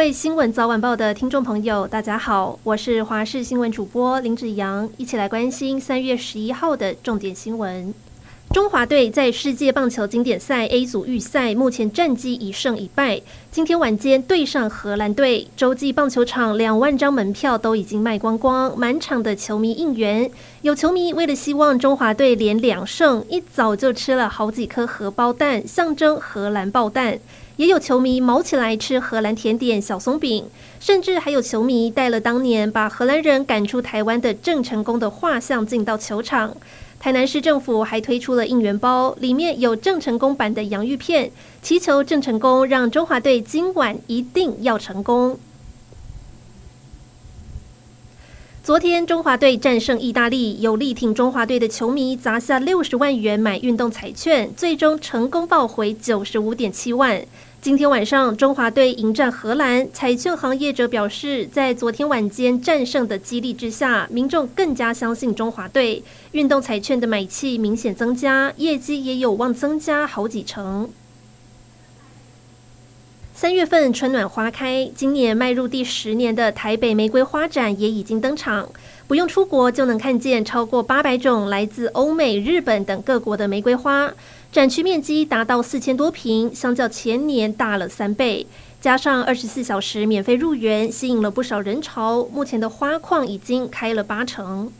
各位新闻早晚报的听众朋友，大家好，我是华视新闻主播林子阳，一起来关心三月十一号的重点新闻。中华队在世界棒球经典赛 A 组预赛，目前战绩一胜一败。今天晚间对上荷兰队，洲际棒球场两万张门票都已经卖光光，满场的球迷应援。有球迷为了希望中华队连两胜，一早就吃了好几颗荷包蛋，象征荷兰爆蛋。也有球迷卯起来吃荷兰甜点小松饼，甚至还有球迷带了当年把荷兰人赶出台湾的郑成功的画像进到球场。台南市政府还推出了应援包，里面有郑成功版的洋芋片，祈求郑成功让中华队今晚一定要成功。昨天中华队战胜意大利，有力挺中华队的球迷砸下六十万元买运动彩券，最终成功抱回九十五点七万。今天晚上，中华队迎战荷兰。彩券行业者表示，在昨天晚间战胜的激励之下，民众更加相信中华队。运动彩券的买气明显增加，业绩也有望增加好几成。三月份春暖花开，今年迈入第十年的台北玫瑰花展也已经登场。不用出国就能看见超过八百种来自欧美、日本等各国的玫瑰花。展区面积达到四千多平，相较前年大了三倍。加上二十四小时免费入园，吸引了不少人潮。目前的花矿已经开了八成。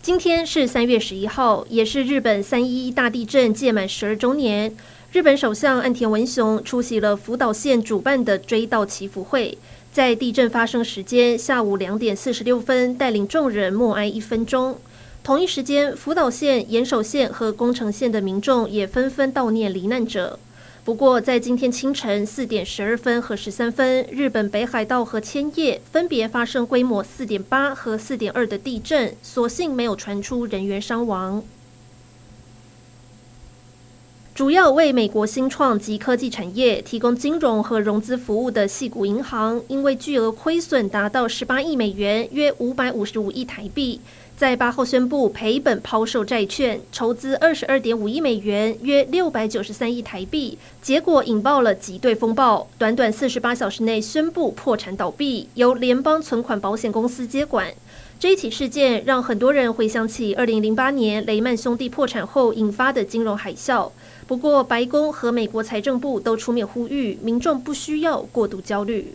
今天是三月十一号，也是日本三一一大地震届满十二周年。日本首相岸田文雄出席了福岛县主办的追悼祈福会，在地震发生时间下午两点四十六分，带领众人默哀一分钟。同一时间，福岛县、岩手县和宫城县的民众也纷纷悼念罹难者。不过，在今天清晨四点十二分和十三分，日本北海道和千叶分别发生规模四点八和四点二的地震，所幸没有传出人员伤亡。主要为美国新创及科技产业提供金融和融资服务的矽谷银行，因为巨额亏损达到十八亿美元，约五百五十五亿台币。在八号宣布赔本抛售债券，筹资二十二点五亿美元，约六百九十三亿台币，结果引爆了挤兑风暴，短短四十八小时内宣布破产倒闭，由联邦存款保险公司接管。这一起事件让很多人回想起二零零八年雷曼兄弟破产后引发的金融海啸。不过，白宫和美国财政部都出面呼吁民众不需要过度焦虑。